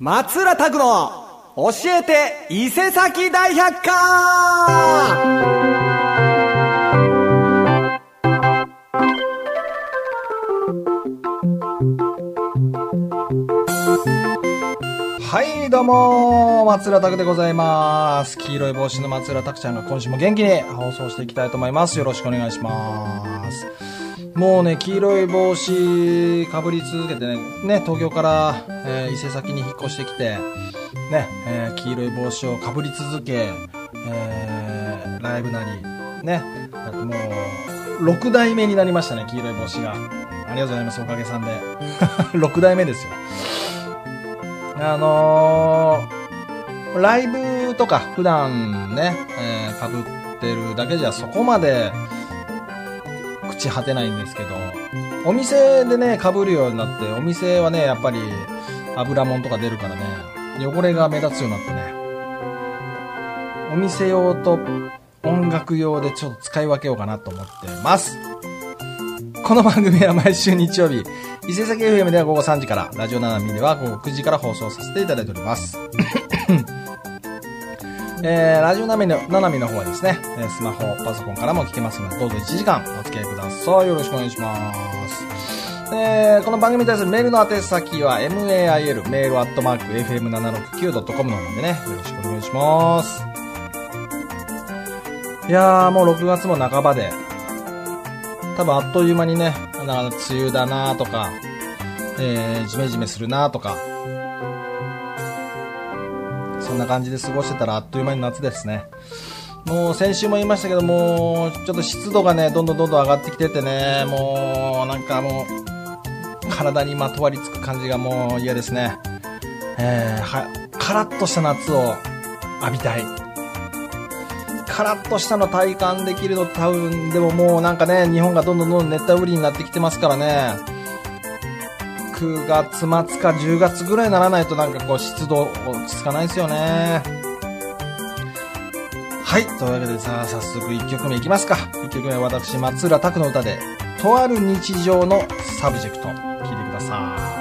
松浦拓の教えて伊勢崎大百科はい、どうも、松浦拓でございます。黄色い帽子の松浦拓ちゃんが今週も元気に放送していきたいと思います。よろしくお願いします。もうね、黄色い帽子かぶり続けてね、ね、東京から、えー伊勢崎に引っ越してきて、ね、えー黄色い帽子をかぶり続け、えーライブなり、ね、だってもう、6代目になりましたね、黄色い帽子が。ありがとうございます、おかげさんで。6代目ですよ。あのーライブとか普段ね、えー、被ってるだけじゃそこまで口果てないんですけど、お店でね、被るようになって、お店はね、やっぱり油もんとか出るからね、汚れが目立つようになってね、お店用と音楽用でちょっと使い分けようかなと思ってます。この番組は毎週日曜日、伊勢崎 FM では午後3時から、ラジオナナミでは午後9時から放送させていただいております。えー、ラジオナミのナナミの方はですね、えスマホ、パソコンからも聞けますので、どうぞ1時間お付き合いください。よろしくお願いします。えー、この番組に対するメールの宛先は、mail、メールアットマーク、fm769.com の方でね、よろしくお願いします。いやー、もう6月も半ばで、多分あっという間にね、だか梅雨だなーとか、えー、ジメジメするなーとか、そんな感じで過ごしてたらあっという間に夏ですね。もう先週も言いましたけども、ちょっと湿度がね、どんどんどんどん上がってきててね、もうなんかもう、体にまとわりつく感じがもう嫌ですね。えー、は、カラッとした夏を浴びたい。カラッとしたの体感できるの多分、でももうなんかね、日本がどんどんどんどん熱帯雨林になってきてますからね。9月末か10月ぐらいにならないとなんかこう湿度落ち着かないですよね。はい。というわけでさあ、早速1曲目いきますか。1曲目は私、松浦拓の歌で、とある日常のサブジェクト。聴いてください。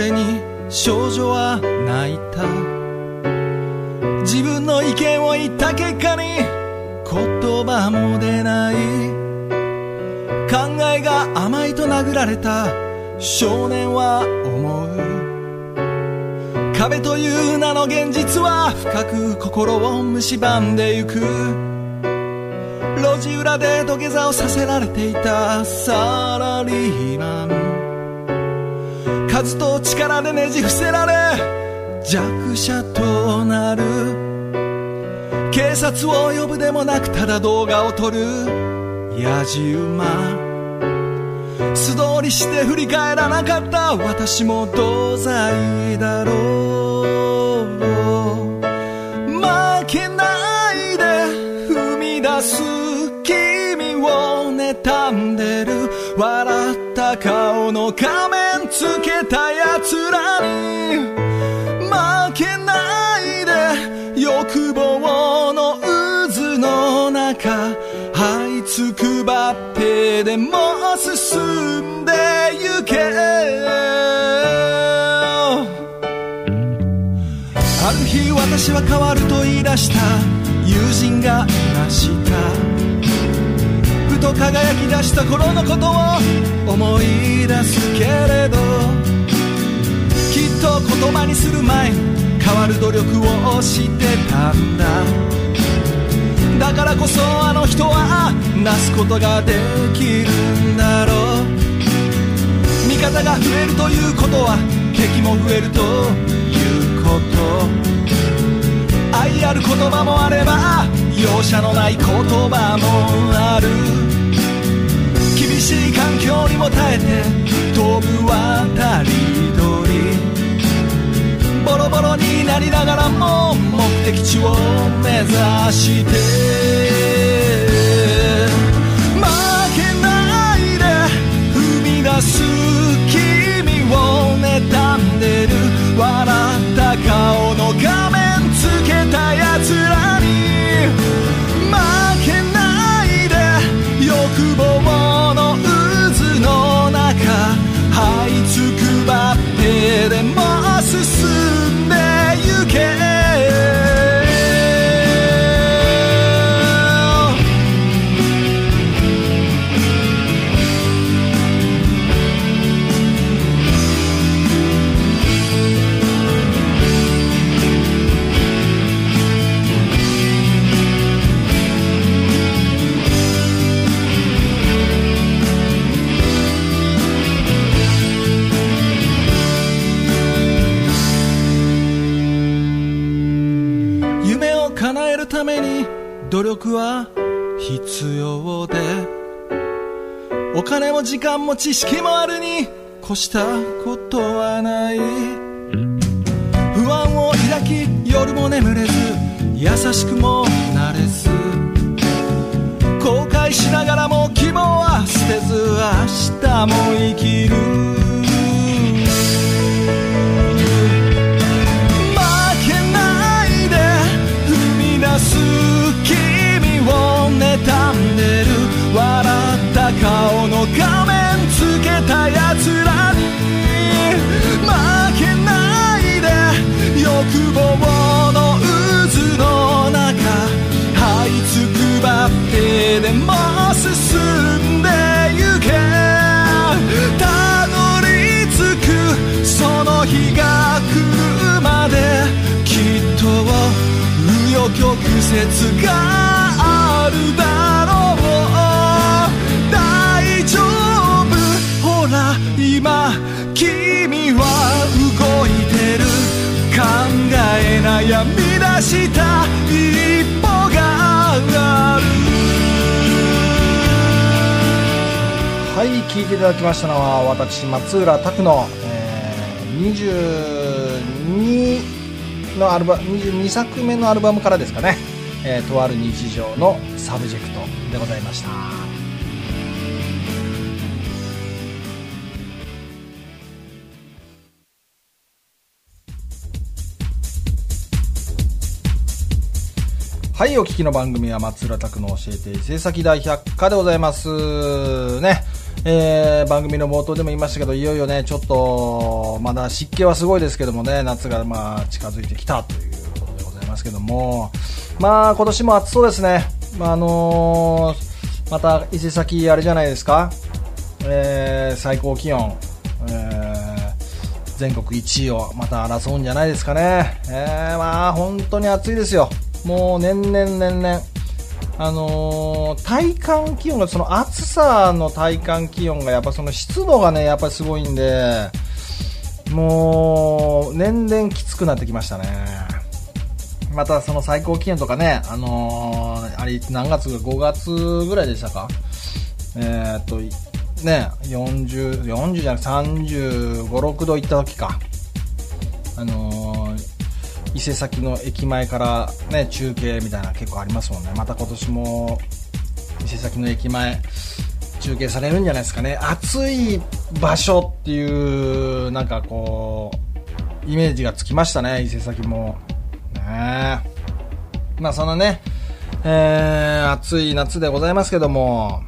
れに少女は泣いた。自分の意見を言った結果に言葉も出ない。考えが甘いと殴られた少年は思う。壁という名の現実は深く心を蝕んでゆく。路地裏で土下座をさせられていたサラリーマン。数と力でねじ伏せられ弱者となる。警察を呼ぶでもなくただ動画を撮る。やじ馬。素通りして振り返らなかった。私も同罪だろう。負けないで。踏み出す。君を妬んでる。笑った顔の仮けた奴らに負けないで欲望の渦の中這いつくばってでも進んでゆけある日私は変わると言い出した。友人がいました。と輝き出した頃のことを思い出すけれどきっと言葉にする前変わる努力をしてたんだ。だからこそあの人はなすことができるんだろう。味方が増えるということは敵も増えるということ。愛ある言葉もあれば容赦のない言葉もある。厳しい環境にも耐えて飛ぶ渡り鳥ボロボロになりながらも目的地を目指して。負けないで踏み出す君を妬んでる笑った顔の影努力は必要で。お金も時間も知識もあるに越したことはない。不安を抱き夜も眠れず優しくもなれず。後悔しながらも希望は捨てず明日も生きる。顔の画面つけた奴らに負けないで欲望の渦の中這いつくばってでも進んでゆけたどり着くその日が来るまできっと紆余曲折があるだろ今君は動いてる考え悩み出した一歩があるはい、聞いていただきましたのは、私、松浦拓の、えー、22のアルバ、22作目のアルバムからですかね、えーとある日常のサブジェクトでございました。はい、お聞きの番組は松浦たくの教えていせさき大百科でございます。ね。えー、番組の冒頭でも言いましたけど、いよいよね、ちょっと、まだ湿気はすごいですけどもね、夏がまあ近づいてきたということでございますけども、まあ今年も暑そうですね。まああのーまた伊勢崎あれじゃないですか、えー、最高気温、えー、全国1位をまた争うんじゃないですかね。えー、まあ本当に暑いですよ。もう年々年々。あのー体感気温がその暑さの体感気温がやっぱその湿度がねやっぱりすごいんでもう年々きつくなってきましたね。またその最高気温とかねあのーあれ何月5月ぐらいでしたか？えーっとね40 40じゃなく35、6度いった時か。あのー伊勢崎の駅前からね中継みたいな結構ありますもんね。また今年も伊勢崎の駅前中継されるんじゃないですかね。暑い場所っていうなんかこうイメージがつきましたね伊勢崎も。ね。まあそのねえー、暑い夏でございますけども。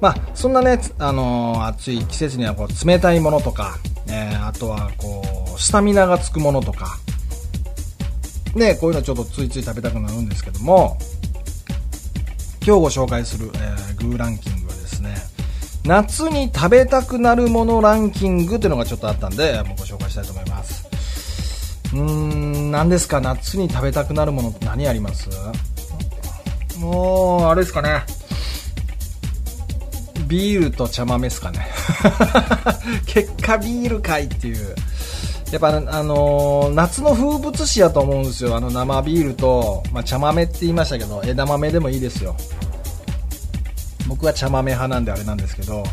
まあそんなねあのー暑い季節にはこう冷たいものとか、えーあとはこうスタミナがつくものとかね、こういうのちょっとついつい食べたくなるんですけども、今日ご紹介する、えーグーランキングはですね、夏に食べたくなるものランキングっていうのがちょっとあったんで、もうご紹介したいと思います。うーん、何ですか？夏に食べたくなるものって何あります？もう、あれですかね。ビールと茶豆ですかね。結果ビールかいっていう。やっぱあのー夏の風物詩やと思うんですよ。あの生ビールと、まあ、茶豆って言いましたけど、枝豆でもいいですよ。僕は茶豆派なんであれなんですけど、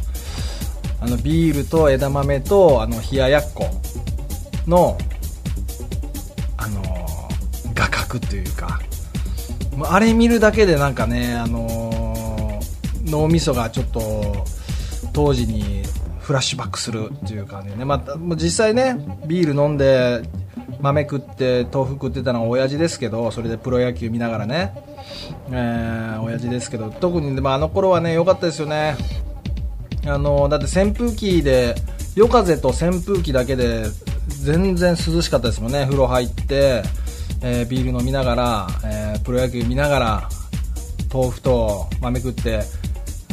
あのビールと枝豆と、あの冷ややっこの、あのー画角っていうか、あれ見るだけでなんかね、あのー脳みそがちょっと当時にフラッシュバックするっていう感じでね、またもう実際ねビール飲んで豆食って豆腐食ってたのは親父ですけどそれでプロ野球見ながらね、えー、親父ですけど。特に、まあ、あの頃はね良かったですよね。あのだって扇風機で夜風と扇風機だけで全然涼しかったですもんね。風呂入って、えービール飲みながら、えープロ野球見ながら豆腐と豆食って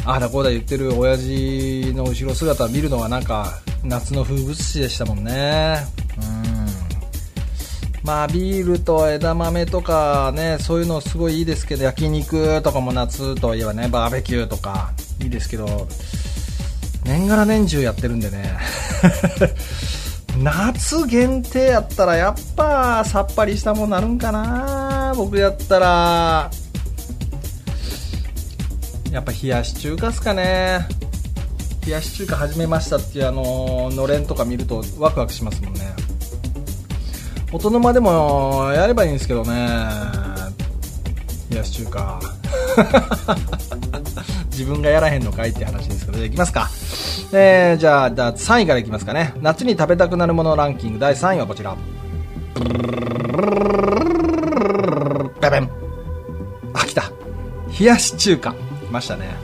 ああだこうだ言ってる親父の後ろ姿見るのがなんか夏の風物詩でしたもんね。うん。まあビールと枝豆とかねそういうのすごいいいですけど焼肉とかも夏といえばねバーベキューとかいいですけど年がら年中やってるんでね。夏限定やったらやっぱさっぱりしたもんなるんかな。僕やったらやっぱ冷やし中華っすかね冷やし中華始めましたっていうあののれんとか見るとワクワクしますもんね大人までもやればいいんですけどね冷やし中華 自分がやらへんのかいって話ですけど、いきますか。えー、じゃあ、じゃあ3位からいきますかね。夏に食べたくなるものランキング第3位はこちら。ベベン。あ、来た。冷やし中華。ましたね。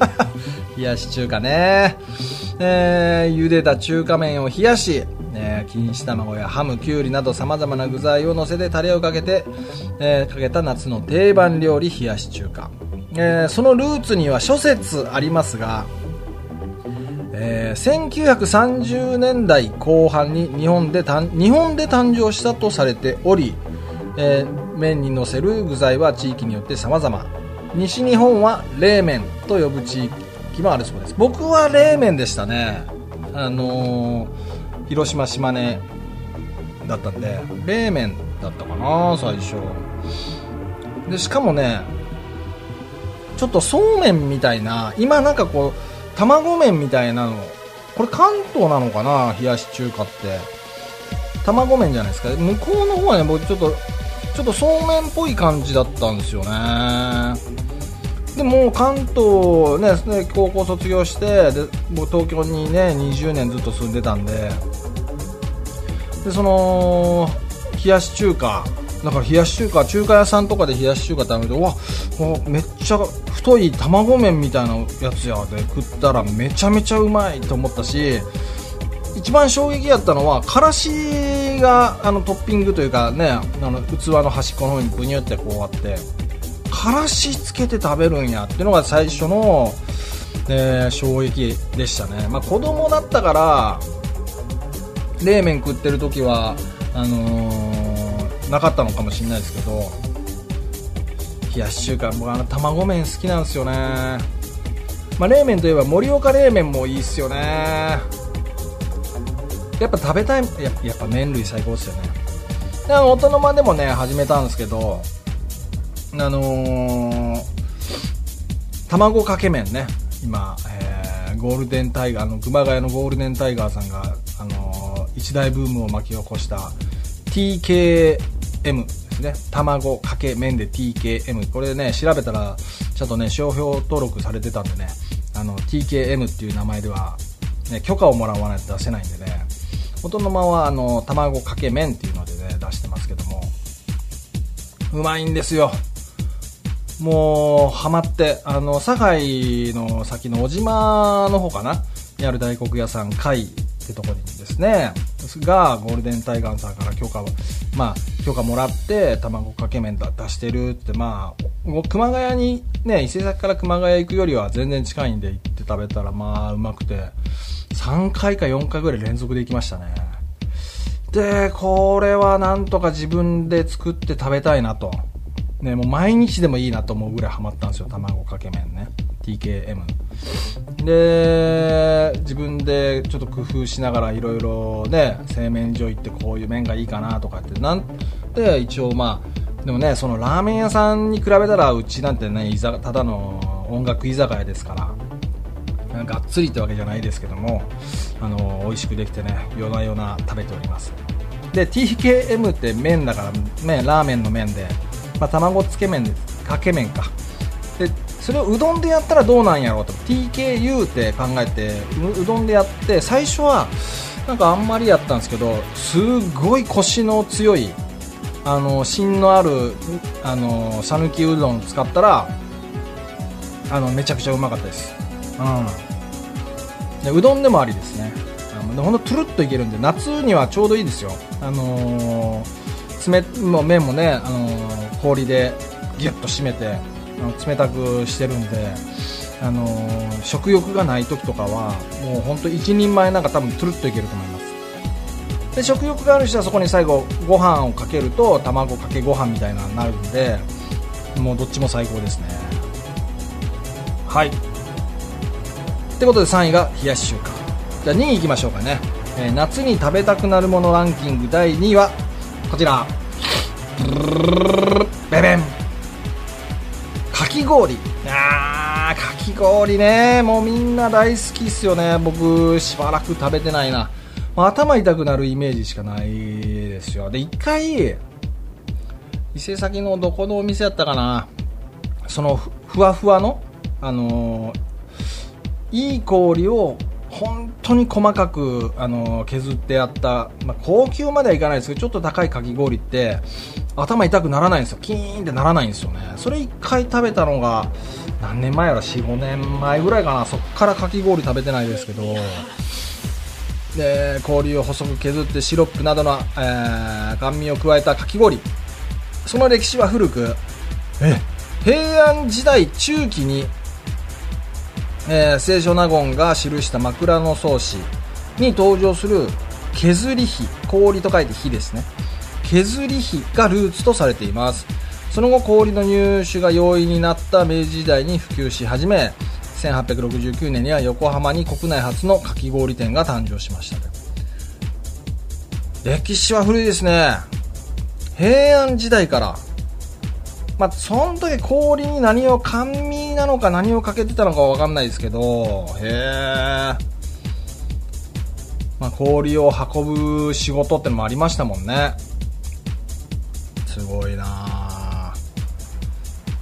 冷やし中華ね。えー、茹でた中華麺を冷やし、えー、錦糸卵やハム、きゅうりなど様々な具材を乗せてタレをかけて、えー、かけた夏の定番料理冷やし中華。えー、そのルーツには諸説ありますが、えー、1930年代後半に日本で日本で誕生したとされており、えー、麺にのせる具材は地域によって様々西日本は冷麺と呼ぶ地域もあるそうです。僕は冷麺でしたね。あのー、広島島根だったんで冷麺だったかな最初。でしかもねちょっとそうめんみたいな今なんかこう卵麺みたいなのこれ関東なのかな冷やし中華って。卵麺じゃないですか。向こうの方はね僕ちょっとちょっとそうめんっぽい感じだったんですよね。でも関東ね高校卒業してでもう東京にね20年ずっと住んでたんで。でその冷やし中華だから冷やし中華中華屋さんとかで冷やし中華食べてうわめっちゃ太い卵麺みたいなやつやで食ったらめちゃめちゃうまいと思ったし一番衝撃やったのはからしがあのトッピングというかねあの器の端っこの方にブニュってこうあってからしつけて食べるんやっていうのが最初の、えー、衝撃でしたね、まあ、子供だったから冷麺食ってる時はあのー、なかったのかもしれないですけど冷やし中華僕あの卵麺好きなんですよね。まあ、冷麺といえば盛岡冷麺もいいっすよね。やっぱ食べたいややっぱ麺類最高ですよね。で大人までもね始めたんですけどあのー、卵かけ麺ね。今、えー、ゴールデンタイガーの熊谷のゴールデンタイガーさんが、あのー、一大ブームを巻き起こした TKM ですね。卵かけ麺で TKM これね調べたらちゃんとね商標登録されてたんでねあの TKM っていう名前では、ね、許可をもらわないと出せないんでね。音の間はあの卵かけ麺っていうのでね出してますけども。うまいんですよ。もうハマって。あの堺の先の小島の方かな。にある大黒屋さん海ってとこにですね。がゴールデンタイガーさんから許可をまあ許可もらって卵かけ麺出してるってまあ熊谷にね伊勢崎から熊谷行くよりは全然近いんで行って食べたらまあうまくて3回か4回ぐらい連続で行きましたね。でこれはなんとか自分で作って食べたいなと。ね、もう毎日でもいいなと思うぐらいハマったんですよ卵かけ麺ね。TKM で自分でちょっと工夫しながらいろいろね製麺所行ってこういう麺がいいかなとかってなんで一応まあでもねそのラーメン屋さんに比べたらうちなんてねただの音楽居酒屋ですからがっつりってわけじゃないですけどもあの美味しくできてね夜な夜な食べております。で TKM って麺だから麺ラーメンの麺でまあ、卵つけ麺です。かけ麺か。それをうどんでやったらどうなんやろうと TKU って考えてうどんでやって最初はなんかあんまりやったんですけどすごいコシの強いあの芯のあるあの讃岐うどん使ったらあのめちゃくちゃうまかったです、うん、でうどんでもありですね。でほんとトゥルッといけるんで夏にはちょうどいいですよ。あのー、冷も麺もね、あのー氷でギュッと締めて冷たくしてるんで、あのー、食欲がない時とかはもう本当一人前なんか多分トゥルッといけると思います。で食欲がある人はそこに最後ご飯をかけると卵かけご飯みたいなのになるんでもうどっちも最高ですね。はい。ってことで3位が冷やし中華。じゃあ2位いきましょうかね、えー、夏に食べたくなるものランキング第2位はこちら。氷。あーかき氷ね。もうみんな大好きっすよね。僕しばらく食べてないな、頭痛くなるイメージしかないですよ。で一回伊勢崎のどこのお店やったかな。そのふふわふわのあのーいい氷を本当に細かく、あの削ってやった、まあ、高級まではいかないですけどちょっと高いかき氷って頭痛くならないんですよ。キーンってならないんですよね。それ一回食べたのが何年前やろ？45年前ぐらいかな。そっからかき氷食べてないですけど。で氷を細く削ってシロップなどの、えー甘味を加えたかき氷。その歴史は古くえ平安時代中期に、えー清少納言が記した枕草子に登場する削り火氷と書いて火ですね。削り火がルーツとされています。その後氷の入手が容易になった明治時代に普及し始め1869年には横浜に国内初のかき氷店が誕生しました。歴史は古いですね。平安時代からまあ、その時氷に何を甘味なのか何をかけてたのかわかんないですけどへえ、まあ、氷を運ぶ仕事ってのもありましたもんね。すごいな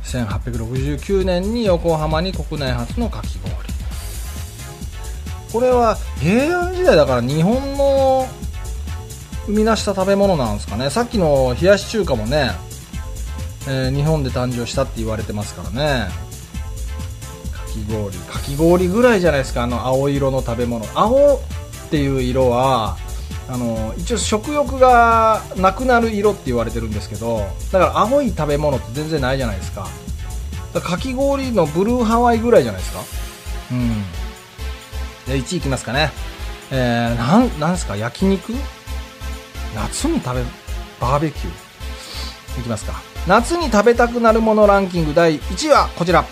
1869年に横浜に国内初のかき氷。これは平安時代だから日本の生み出した食べ物なんですかね。さっきの冷やし中華もねえー日本で誕生したって言われてますからね。かき氷。かき氷ぐらいじゃないですかあの青色の食べ物。青っていう色はあの一応食欲がなくなる色って言われてるんですけどだから青い食べ物って全然ないじゃないですか。かかき氷のブルーハワイぐらいじゃないですか。うん。で1位いきますかね。えー、なんなんですか？焼肉？夏に食べるバーベキュー？いきますか。夏に食べたくなるものランキング第1位はこちら。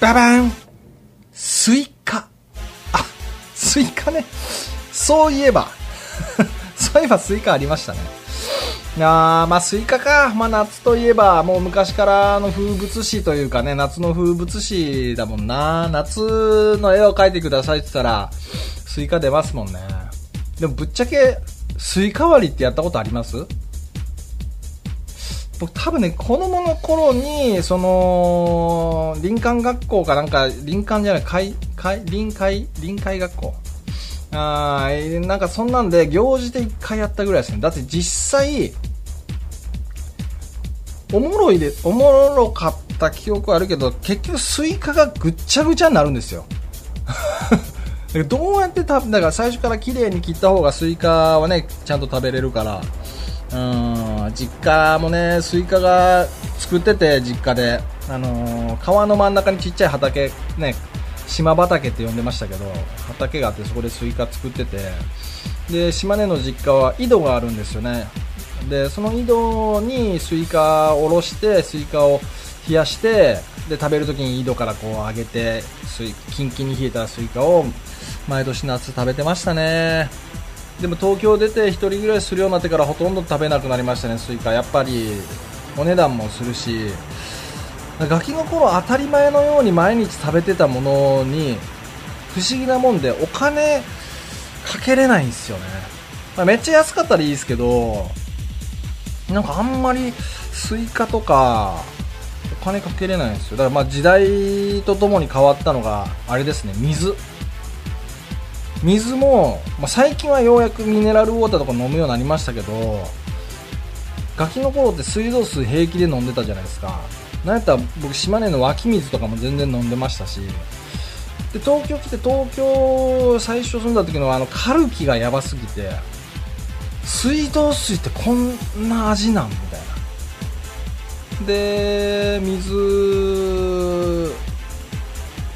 ババン。スイカ。あスイカね。そういえば。そういえばスイカありましたね。いやーまあスイカか、まあ、夏といえばもう昔からの風物詩というかね夏の風物詩だもんな。夏の絵を描いてくださいって言ったらスイカ出ますもんね。でもぶっちゃけスイカ割りってやったことあります？僕多分ね子供の頃にその林間学校かなんか林間じゃない海海臨海臨海学校。あーなんかそんなんで行事で1回やったぐらいですね。だって実際おもろいでおもろかった記憶はあるけど結局スイカがぐっちゃぐちゃになるんですよ。どうやって食べだから最初から綺麗に切った方がスイカはねちゃんと食べれるから。うん実家もねスイカが作ってて実家で、あのー川の真ん中にちっちゃい畑ね島畑って呼んでましたけど畑があってそこでスイカ作ってて。で島根の実家は井戸があるんですよね。でその井戸にスイカを下ろしてスイカを冷やしてで食べるときに井戸からこう上げてスイキンキンに冷えたスイカを毎年夏食べてましたね。でも東京出て一人暮らしするようになってからほとんど食べなくなりましたねスイカ。やっぱりお値段もするし。ガキの頃当たり前のように毎日食べてたものに不思議なもんでお金かけれないんですよね、まあめっちゃ安かったらいいですけどなんかあんまりスイカとかお金かけれないんですよ。だからまあ時代とともに変わったのがあれですね水。水も、まあ、最近はようやくミネラルウォーターとか飲むようになりましたけどガキの頃って水道水平気で飲んでたじゃないですか。なんやったら僕島根の湧き水とかも全然飲んでましたし。で東京来て東京最初住んだ時のあのカルキがやばすぎて水道水ってこんな味なんみたいな。で水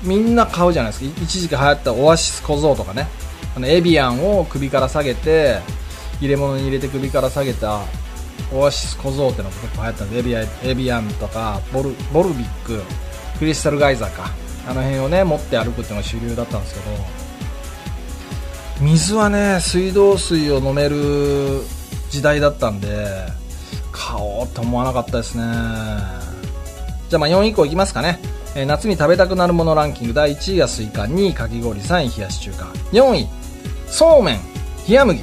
みんな買うじゃないですか。一時期流行ったオアシス小僧とかね。あのエビアンを首から下げて入れ物に入れて首から下げたオアシス小僧ってのが結構流行ったんでエビアンエビアンとかボルボルビッククリスタルガイザーか。あの辺をね持って歩くっていうのが主流だったんですけど水はね水道水を飲める時代だったんで買おうと思わなかったですね。じゃあまあ4位以降いきますかね。えー夏に食べたくなるものランキング第1位がスイカ、2位かき氷、3位冷やし中華、4位、そうめん、冷麦。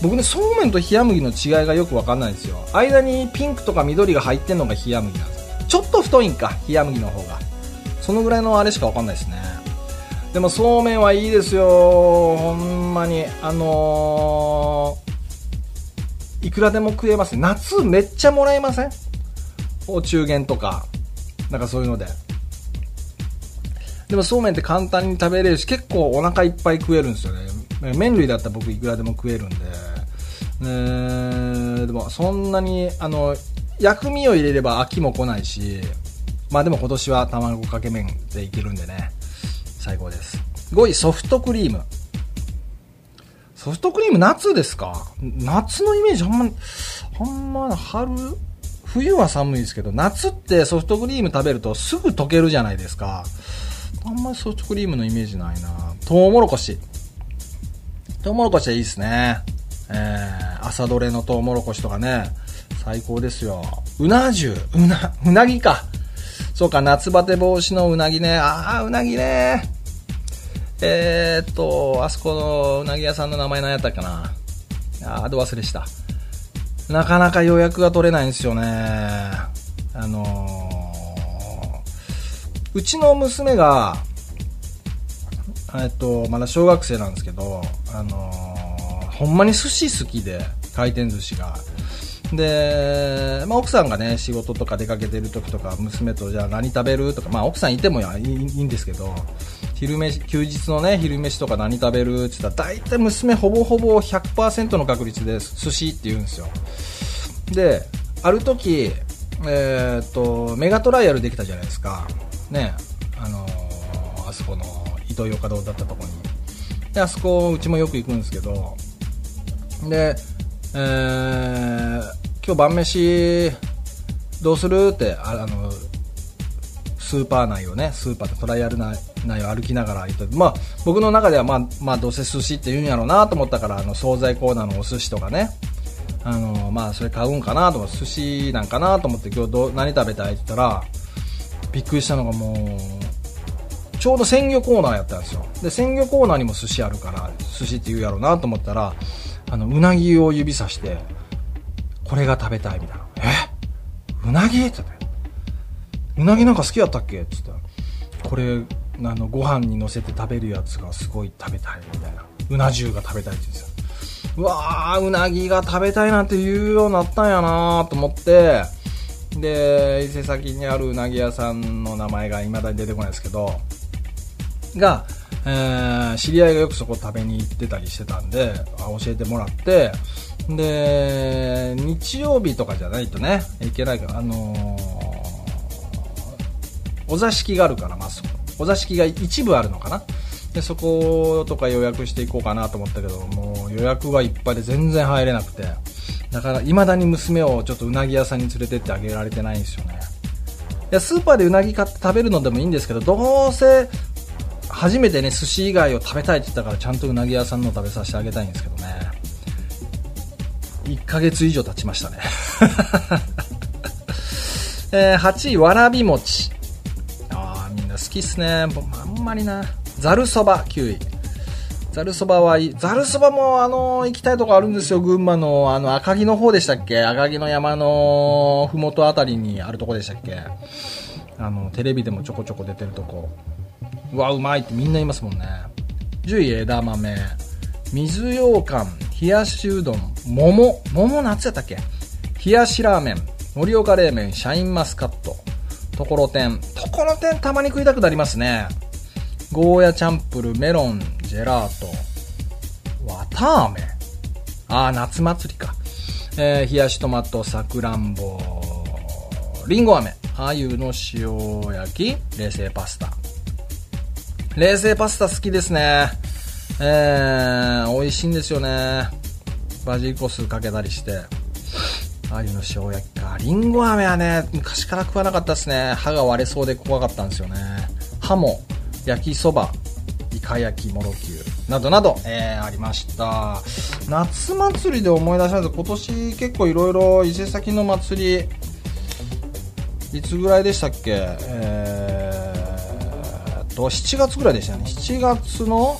僕ね、そうめんと冷麦の違いがよくわかんないんですよ。間にピンクとか緑が入ってんのが冷麦なんですよ。ちょっと太いんか、冷麦の方が。そのぐらいのあれしかわかんないですね。でもそうめんはいいですよ。ほんまに。あのー、いくらでも食えます。夏めっちゃもらえません？お中元とか。なんかそういうので。でもそうめんって簡単に食べれるし、結構お腹いっぱい食えるんですよね。麺類だったら僕いくらでも食えるんで。ねでもそんなに、あの、薬味を入れれば飽きも来ないし、まあでも今年は卵かけ麺でいけるんでね。最高です。5位、ソフトクリーム。ソフトクリーム夏ですか？夏のイメージあんま、あんま春、冬は寒いですけど、夏ってソフトクリーム食べるとすぐ溶けるじゃないですか。あんまりソフトクリームのイメージないなトウモロコシ。トウモロコシはいいですね。えー、朝どれのトウモロコシとかね、最高ですよ。うな重、うな、うなぎか。そうか、夏バテ防止のうなぎね。ああ、うなぎね。えー、っと、あそこのうなぎ屋さんの名前何やったっけな。あー、ど忘れした。なかなか予約が取れないんですよね。あのー、うちの娘が、えっと、まだ小学生なんですけど、あのー、ほんまに寿司好きで、回転寿司が。で、まあ、奥さんがね、仕事とか出かけてる時とか、娘とじゃあ何食べるとか、まあ、奥さんいてもいいいいんですけど、昼飯、休日のね、昼飯とか何食べるって言ったら、大体娘ほぼほぼ100%の確率で寿司って言うんですよ。で、ある時、えーっと、メガトライアルできたじゃないですか。ね、あのーあそこの、伊東洋華堂だったとこに。で、あそこ、うちもよく行くんですけど、で、えー、今日晩飯どうするってああのスーパー内をねスーパーとトライアル内内を歩きながら行ってまあ僕の中ではまあまあどうせ寿司って言うんやろうなと思ったからあの惣菜コーナーのお寿司とかねあのまあそれ買うんかなと思って寿司なんかなと思って今日ど何食べたいって言ったらびっくりしたのがもうちょうど鮮魚コーナーやったんですよ。で鮮魚コーナーにも寿司あるから寿司って言うやろうなと思ったらあのうなぎを指さしてこれが食べたいみたいな。え？うなぎ？って言って。うなぎなんか好きやったっけ？って言ったらこれあのご飯に乗せて食べるやつがすごい食べたいみたいな。うな重が食べたいって言うんですようわーうなぎが食べたいなんて言うようになったんやなと思って。で伊勢崎にあるうなぎ屋さんの名前が未だに出てこないですけどが、えー知り合いがよくそこ食べに行ってたりしてたんで教えてもらって。で日曜日とかじゃないとねいけないからあのお座敷があるから、まあ、そお座敷が一部あるのかな。でそことか予約していこうかなと思ったけどもう予約がいっぱいで全然入れなくて。だから未だに娘をちょっとうなぎ屋さんに連れてってあげられてないんですよね。いやスーパーでうなぎ買って食べるのでもいいんですけどどうせ初めてね寿司以外を食べたいって言ったからちゃんとうなぎ屋さんの食べさせてあげたいんですけどね。1ヶ月以上経ちましたね。えー8位わらび餅。きっすね。僕あんまりな。ざるそば9位ざるそばはいい。ざるそばもあの行きたいとこあるんですよ。群馬のあの赤城の方でしたっけ？赤城の山のふもとあたりにあるとこでしたっけ？あのテレビでもちょこちょこ出てるとこ。うわうまいってみんな言いますもんね。10位枝豆。水羊羹。冷やしうどん。桃。桃夏やったっけ？冷やしラーメン。盛岡冷麺。シャインマスカット。ところてんところてんたまに食いたくなりますね。ゴーヤチャンプルメロンジェラート。わたあめ。あー夏祭りか、えー冷やしトマトさくらんぼ。りんご飴鮎の塩焼き冷製パスタ。冷製パスタ好きですね。えー、美味しいんですよね。バジリコ酢かけたりして。鮎の塩焼きかりんご飴はね昔から食わなかったですね。歯が割れそうで怖かったんですよね。ハモ焼きそばイカ焼きもろきゅうなどなど、えーありました。夏祭りで思い出したんです。今年結構いろいろ伊勢崎の祭りいつぐらいでしたっけ？えー、と、7月ぐらいでしたね。7月の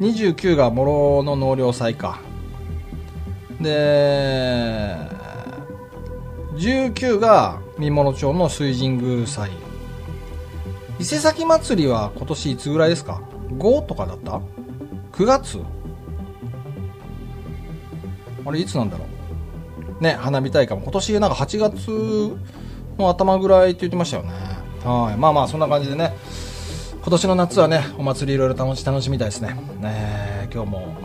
29が諸の納涼祭か。で、19が三諸町の水神宮祭。伊勢崎祭りは今年いつぐらいですか ?5 とかだった ?9 月？あれいつなんだろう？ね、花火大会も今年なんか8月の頭ぐらいって言ってましたよね。はい。まあまあそんな感じでね、今年の夏はね、お祭りいろいろ楽し楽しみたいですね。ね今日も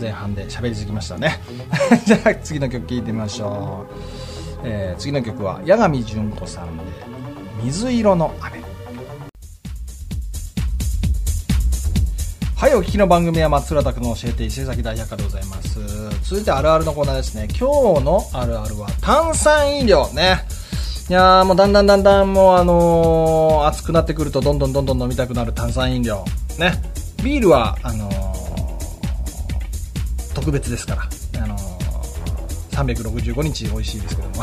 前半で喋りすぎましたね。じゃあ次の曲聴いてみましょう。えー、次の曲は八神純子さんで「水色の雨」はいお聞きの番組は松浦拓の教えて伊勢崎大百科でございます。続いてあるあるのコーナーですね。今日のあるあるは炭酸飲料ね。いやーもうだんだんだんだんもうあのー、暑くなってくるとどんどんどんどん飲みたくなる炭酸飲料ね。ビールはあのー、特別ですからあのー365日美味しいですけども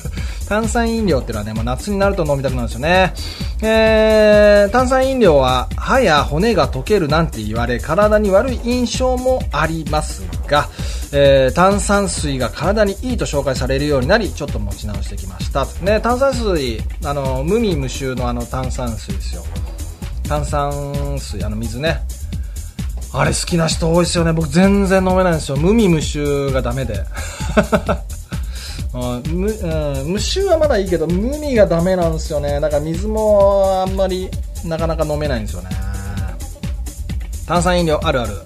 炭酸飲料っていうのはね、もう夏になると飲みたくなるんですよね。えー、炭酸飲料は歯や骨が溶けるなんて言われ、体に悪い印象もありますが、えー、炭酸水が体にいいと紹介されるようになり、ちょっと持ち直してきました。ね、炭酸水、あの、無味無臭のあの炭酸水ですよ。炭酸水、あの水ね。あれ好きな人多いですよね。僕全然飲めないんですよ。無味無臭がダメで。無うん、無臭はまだいいけど、無味がダメなんですよね。だから水もあんまりなかなか飲めないんですよね。炭酸飲料あるある。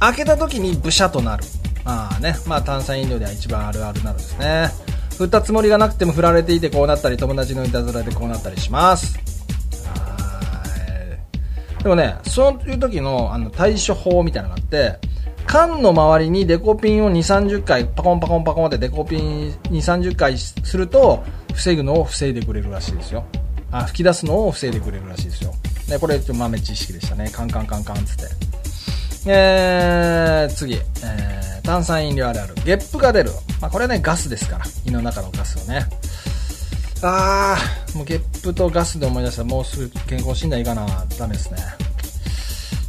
開けた時にブシャとなる。まあね、まあ炭酸飲料では一番あるあるなるですね。振ったつもりがなくても振られていてこうなったり、友達のいたずらでこうなったりします。でもね、そういう時のあの対処法みたいなのがあって、缶の周りにデコピンを2、30回、パコンパコンパコンってデコピン2、30回すると、防ぐのを防いでくれるらしいですよ。あ、吹き出すのを防いでくれるらしいですよ。で、これちょっと豆知識でしたね。カンカンカンカンつって。えー、次、えー、炭酸飲料あるある。ゲップが出る。まあ、これはね、ガスですから。胃の中のガスをね。あー、もうゲップとガスで思い出したらもうすぐ健康診断いかな。ダメですね。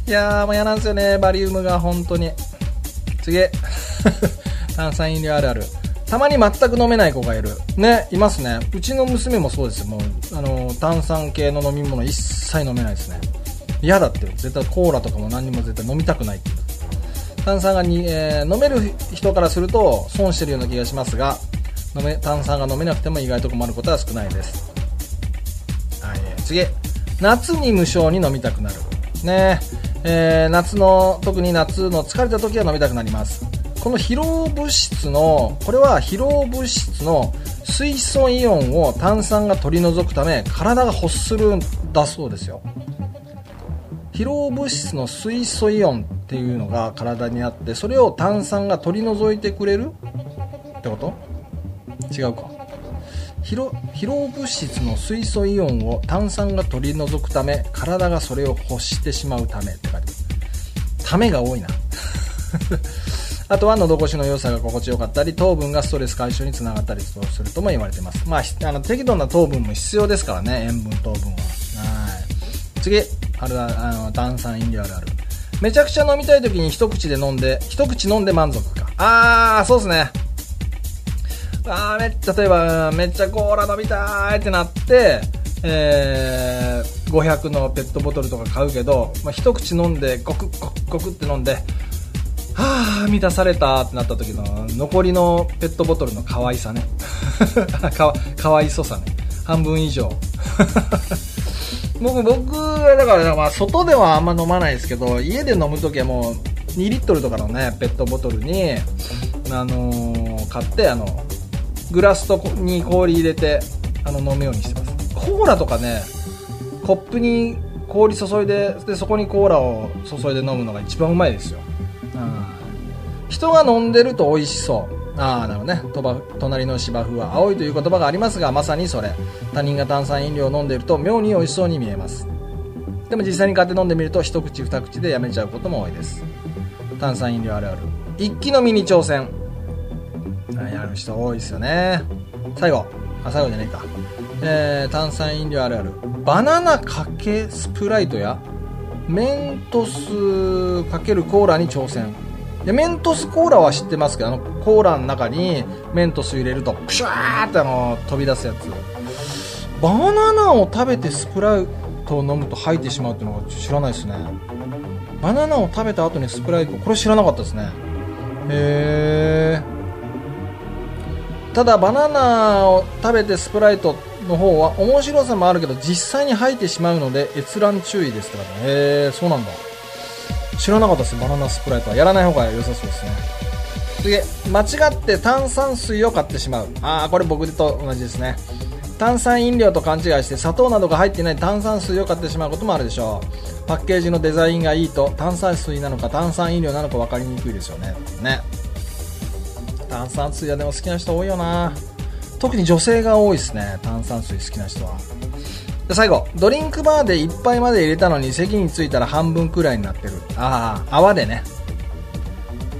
いやーもう嫌なんですよね、バリウムが本当に。次。炭酸飲料あるある。たまに全く飲めない子がいる。ね、いますね。うちの娘もそうです。もう、あの、炭酸系の飲み物一切飲めないですね。嫌だって。絶対コーラとかも何にも絶対飲みたくないって炭酸がに、えー、飲める人からすると損してるような気がしますが、飲め炭酸が飲めなくても意外と困ることは少ないです。はい、次。夏に無性に飲みたくなる。ねえー、夏の、特に夏の疲れた時は飲みたくなります。この疲労物質の、これは疲労物質の水素イオンを炭酸が取り除くため、体が欲するんだそうですよ。疲労物質の水素イオンっていうのが体にあって、それを炭酸が取り除いてくれるってこと？違うか。疲労物質の水素イオンを炭酸が取り除くため体がそれを欲してしまうためって書いてためが多いな。あとは喉越しの良さが心地よかったり糖分がストレス解消につながったりするとも言われてます。まああの適度な糖分も必要ですからね。塩分糖分は。はい。次。あるあの炭酸飲料あるある。めちゃくちゃ飲みたい時に一口で飲んで一口飲んで満足か。ああそうですね。あめ例えば、めっちゃコーラ飲みたいってなって、えー、500のペットボトルとか買うけど、まあ、一口飲んで、ゴクゴクゴクって飲んで、はぁ、満たされたってなった時の残りのペットボトルの可愛さね。か かわいそさね。半分以上。僕、僕はだから、まあ、外ではあんま飲まないですけど、家で飲むときはもう、2リットルとかのね、ペットボトルに、あのー、買って、あの、グラスとに氷入れてあの飲むようにしてます。コーラとかねコップに氷注いででそこにコーラを注いで飲むのが一番うまいですよ、うん、人が飲んでると美味しそう。ああなるほどね。隣の芝生は青いという言葉がありますがまさにそれ。他人が炭酸飲料を飲んでいると妙に美味しそうに見えます。でも実際に買って飲んでみると一口二口でやめちゃうことも多いです。炭酸飲料あるある。一気飲みに挑戦やる人多いですよね最後。あ、最後じゃないか。えー、炭酸飲料あるある。バナナかけスプライトや、メントスかけるコーラに挑戦。で、メントスコーラは知ってますけど、あの、コーラの中にメントス入れると、プシューってあの、飛び出すやつ。バナナを食べてスプライトを飲むと吐いてしまうっていうのが知らないですね。バナナを食べた後にスプライト、これ知らなかったですね。へー。ただ、バナナを食べてスプライトの方は面白さもあるけど、実際に吐いてしまうので閲覧注意ですからね。へー、そうなんだ。知らなかったですバナナスプライトは。やらない方が良さそうですね。次間違って炭酸水を買ってしまう。ああこれ僕と同じですね。炭酸飲料と勘違いして砂糖などが入っていない炭酸水を買ってしまうこともあるでしょう。パッケージのデザインがいいと炭酸水なのか炭酸飲料なのか分かりにくいですよね。ね。炭酸水はでも好きな人多いよな。特に女性が多いですね炭酸水好きな人は。で最後ドリンクバーで1杯まで入れたのに席に着いたら半分くらいになってる。ああ泡でね。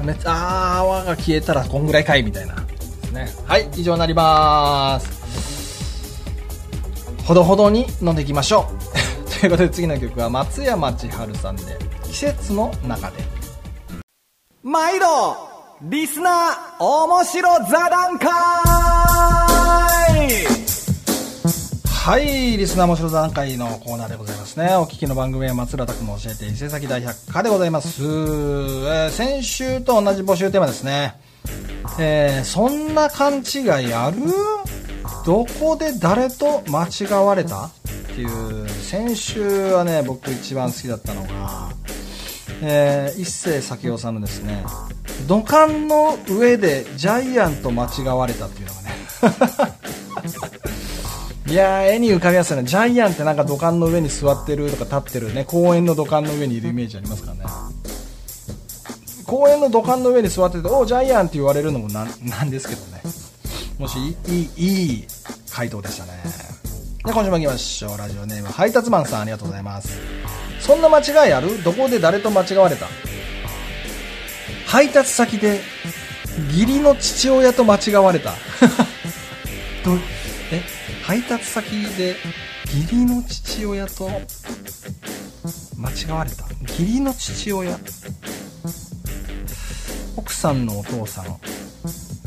めっちゃあ泡が消えたらこんぐらいかいみたいなね。はい以上になります。ほどほどに飲んでいきましょう。ということで次の曲は松山千春さんで季節の中で。毎度リスナー面白座談会はい、リスナー面白座談会のコーナーでございますね。お聞きの番組は松浦拓の教えて伊勢崎大百科でございます。えー先週と同じ募集テーマですね。えーそんな勘違いある？どこで誰と間違われた？っていう、先週はね、僕一番好きだったのが、えー一世咲夫さんのですね、土管の上でジャイアント間違われたっていうのがね、いやー、絵に浮かびますよね。ジャイアンってなんか土管の上に座ってるとか立ってるね、公園の土管の上にいるイメージありますからね。公園の土管の上に座ってて、おおジャイアンって言われるのもなんなんですけどね。もし、いい、いい回答でしたね。で、今週も行きましょう。ラジオネーム、配達マンさんありがとうございます。そんな間違いある？どこで誰と間違われた？配達先で、義理の父親と間違われた。どう？え？配達先で義理の父親と間違われた。義理の父親？奥さんのお父さん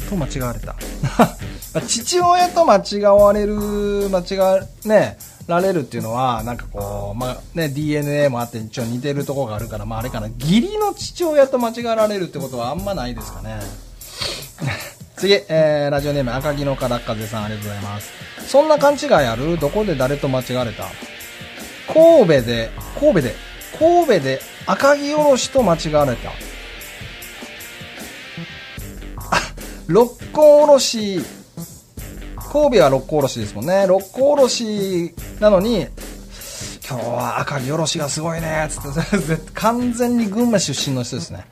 と間違われた。父親と間違われる間違わねられるっていうのはなんかこうまあね DNA もあって一応似てるとこがあるからまああれかな。義理の父親と間違われるってことはあんまないですかね。次、えー、ラジオネーム赤木のから風さんありがとうございます。そんな勘違いある？どこで誰と間違われた？神戸で、神戸で、神戸で赤城おろしと間違われた。あ、六甲おろし、神戸は六甲おろしですもんね。六甲おろしなのに、今日は赤城おろしがすごいね、つって、完全に群馬出身の人ですね。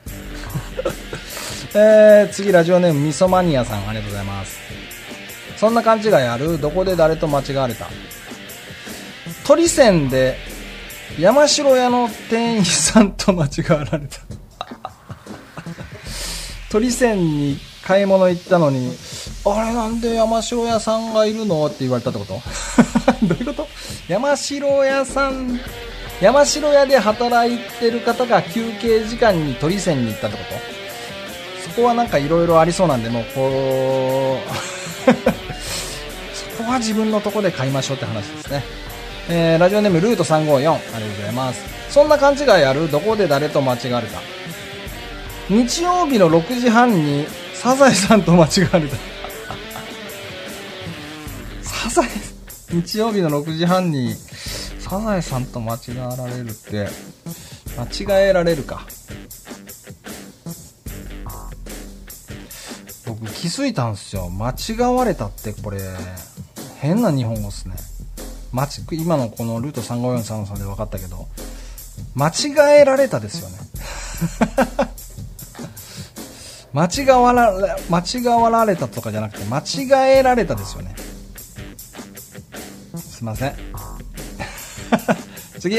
えー、次ラジオネームみそマニアさんありがとうございます。そんな勘違いある？どこで誰と間違われた？鳥線で山城屋の店員さんと間違わられた。鳥線に買い物行ったのにあれなんで山城屋さんがいるのって言われたってこと？どういうこと？山城屋さん山城屋で働いてる方が休憩時間に鳥線に行ったってこと？そこはなんかいろいろありそうなんで、もうこう、そこは自分のとこで買いましょうって話ですね。えー、ラジオネームルート354、ありがとうございます。そんな勘違いある？どこで誰と間違われた？日曜日の6時半にサザエさんと間違われた。サザエ、日曜日の6時半にサザエさんと間違われるって、間違えられるか。僕気づいたんですよ。間違われたってこれ変な日本語っすね。間ち今のこのルート3543で分かったけど間違えられたですよね。間違わら間違わられたとかじゃなくて間違えられたですよね。すいません 次、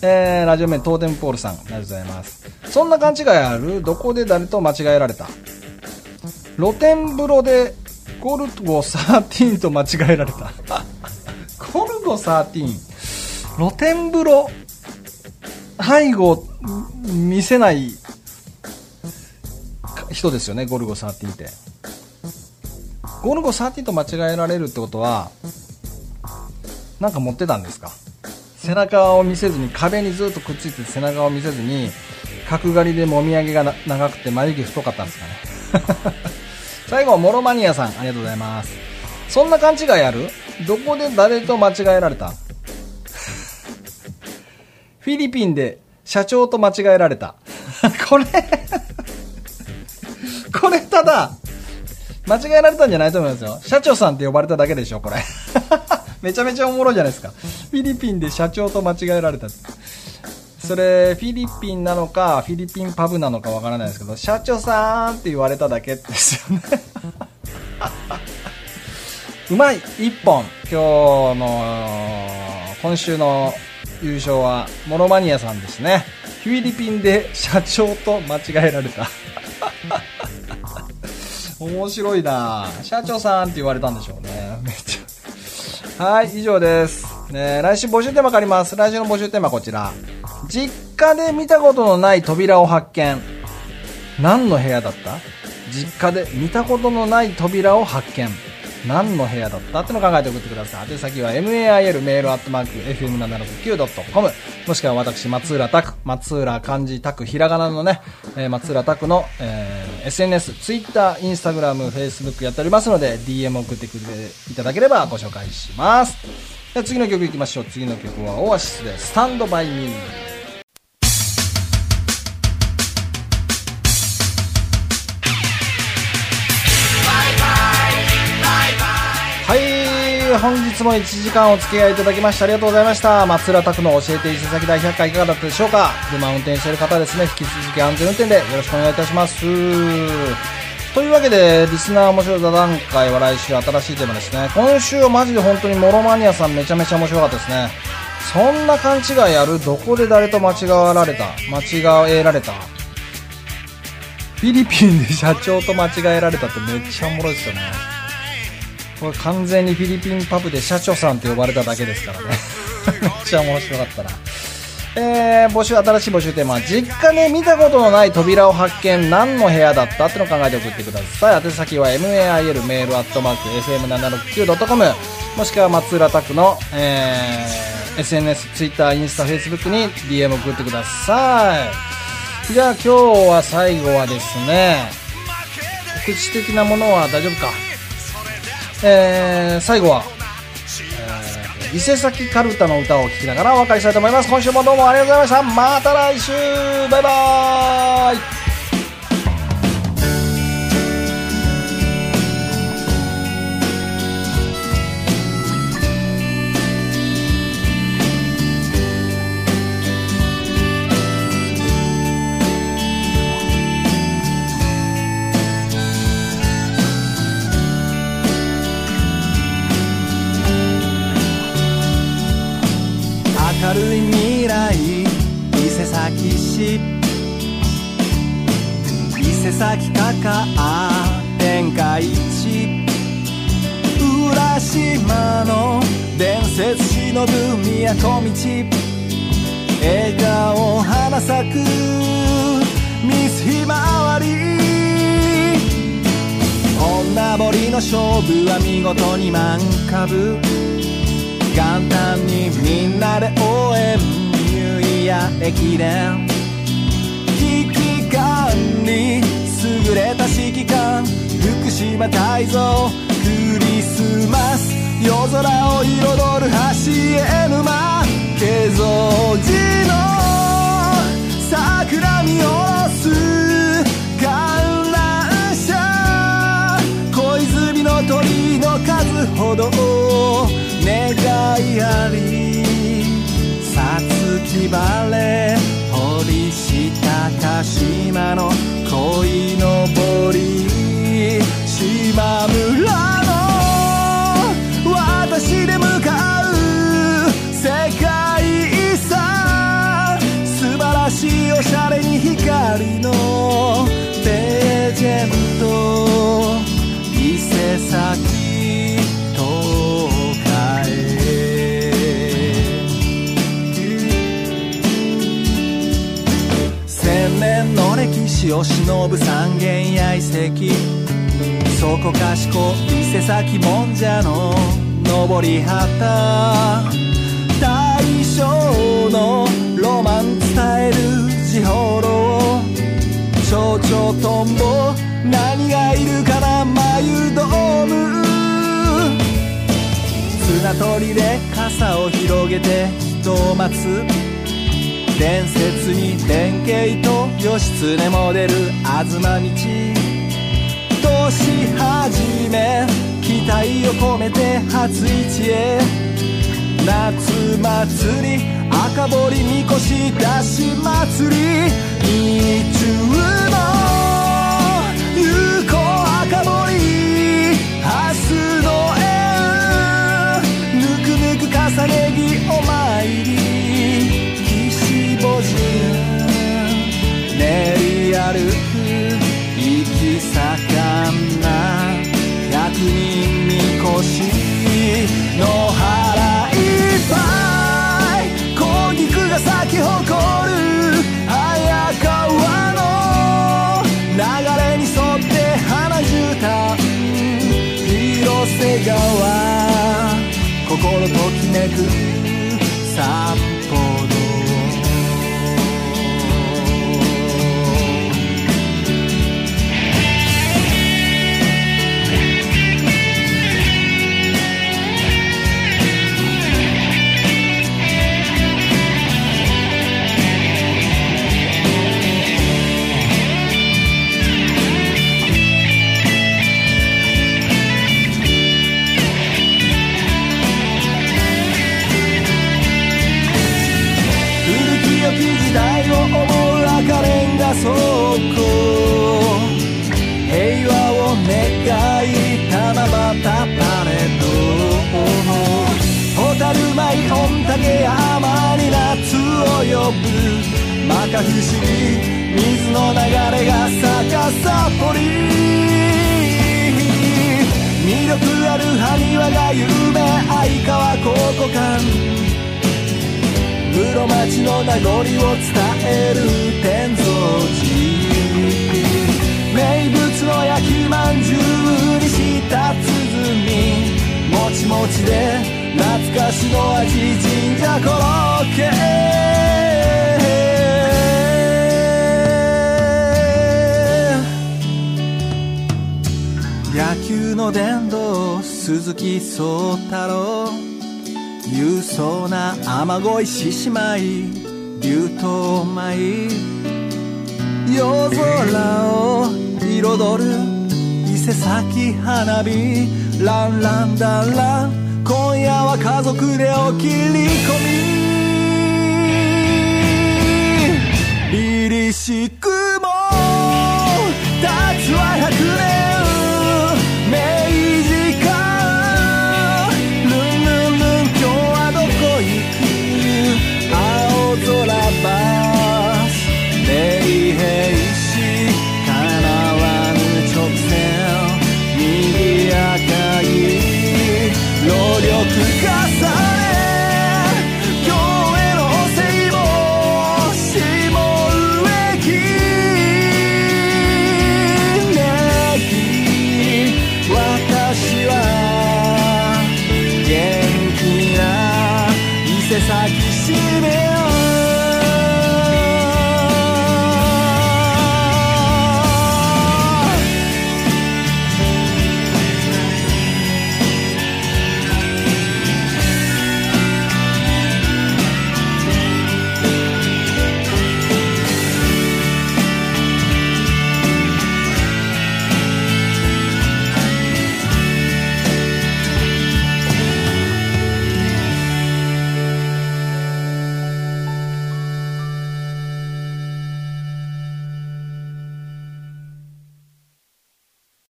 えー、ラジオ名トーテンポールさんありがとうございますそんな勘違いある？どこで誰と間違えられた？露天風呂でゴルゴ13と間違えられた。ゴルゴ13。露天風呂、背後、見せない人ですよね、ゴルゴ13って。ゴルゴ13と間違えられるってことは、なんか持ってたんですか？背中を見せずに、壁にずっとくっついて背中を見せずに、角刈りでもみあげが長くて眉毛太かったんですかね？最後はモロマニアさん、ありがとうございます。そんな勘違いある？どこで誰と間違えられた？フィリピンで社長と間違えられた。これこれただ、間違えられたんじゃないと思いますよ。社長さんって呼ばれただけでしょ、これ。めちゃめちゃおもろいじゃないですか。フィリピンで社長と間違えられた。それ、フィリピンなのか、フィリピンパブなのかわからないですけど、社長さんって言われただけですよね。うまい一本今日の今週の優勝はモロマニアさんですねフィリピンで社長と間違えられた面白いな社長さんって言われたんでしょうねはい以上です、ね、来週募集テーマ借ります。来週の募集テーマこちら。実家で見たことのない扉を発見。何の部屋だった？実家で見たことのない扉を発見。何の部屋だった？ってのを考えて送ってください。宛先は mail メールアットマーク fm769.com もしくは私、松浦拓、松浦漢字拓、ひらがなのね、えー松浦拓の、えー SNS、Twitter、Instagram、Facebook やっておりますので DM 送ってくれていただければご紹介します。では次の曲いきましょう。次の曲はオアシスでスタンドバイミー。本日も1時間お付き合いいただきましてありがとうございました。松浦拓の教えて伊勢崎大百科いかがだったでしょうか？車運転している方ですね、引き続き安全運転でよろしくお願いいたします。というわけで、リスナー面白い座談会は来週新しいテーマですね。今週はマジで本当にモロマニアさんめちゃめちゃ面白かったですね。そんな勘違いあるどこで誰と間違わられた？間違えられた？フィリピンで社長と間違えられたってめっちゃおもろいですよね。これ完全にフィリピンパブで社長さんって呼ばれただけですからね。めっちゃ面白かったな。えー、募集、新しい募集テーマ、実家で見たことのない扉を発見、何の部屋だったってのを考えて送ってください。宛先は mail メールアットマーク fm769.com もしくは松浦拓の、えー、SNS、Twitter、インスタ、Facebook に DM 送ってください。じゃあ今日は最後はですね、告知的なものは大丈夫か？えー、最後は、えー、伊勢崎かるたの歌を聴きながらお別れしたいと思います。今週もどうもありがとうございました。また来週バイバーイ崎市伊勢崎かか天下一浦島の伝説忍ぶ都道。笑顔花咲く。ミスひまわり。女堀の勝負は見事に満株。簡単にみんなで応援。ニューイヤー駅伝。福島泰造クリスマス夜空を彩る橋へ沼化粧寺の桜見下ろす観覧車小泉の鳥の数ほど願いありさつき晴れ堀下高島の恋のぼり島村の私で向かう世界遺産。素晴らしいおしゃれに光の忍ぶ三軒や遺跡そこかしこ伊勢崎もんじゃの登り旗。大正のロマン伝える地方路蝶々トンボ何がいるかな眉ドーム綱取りで傘を広げて人を待つ伝説に弁慶と義経も出る東道年始め期待を込めて初市へ。夏祭り赤堀みこし出し祭り。日中の有効赤堀明日の縁。ぬくぬく重ね着お参歩く息盛んな百人みこしの腹いっぱい小菊が咲き誇る早川の流れに沿って花絨毯広瀬川心ときめく散歩獅子舞竜頭舞夜空を彩る伊勢崎花火ランランダンラン今夜は家族でお切り込み凛々しく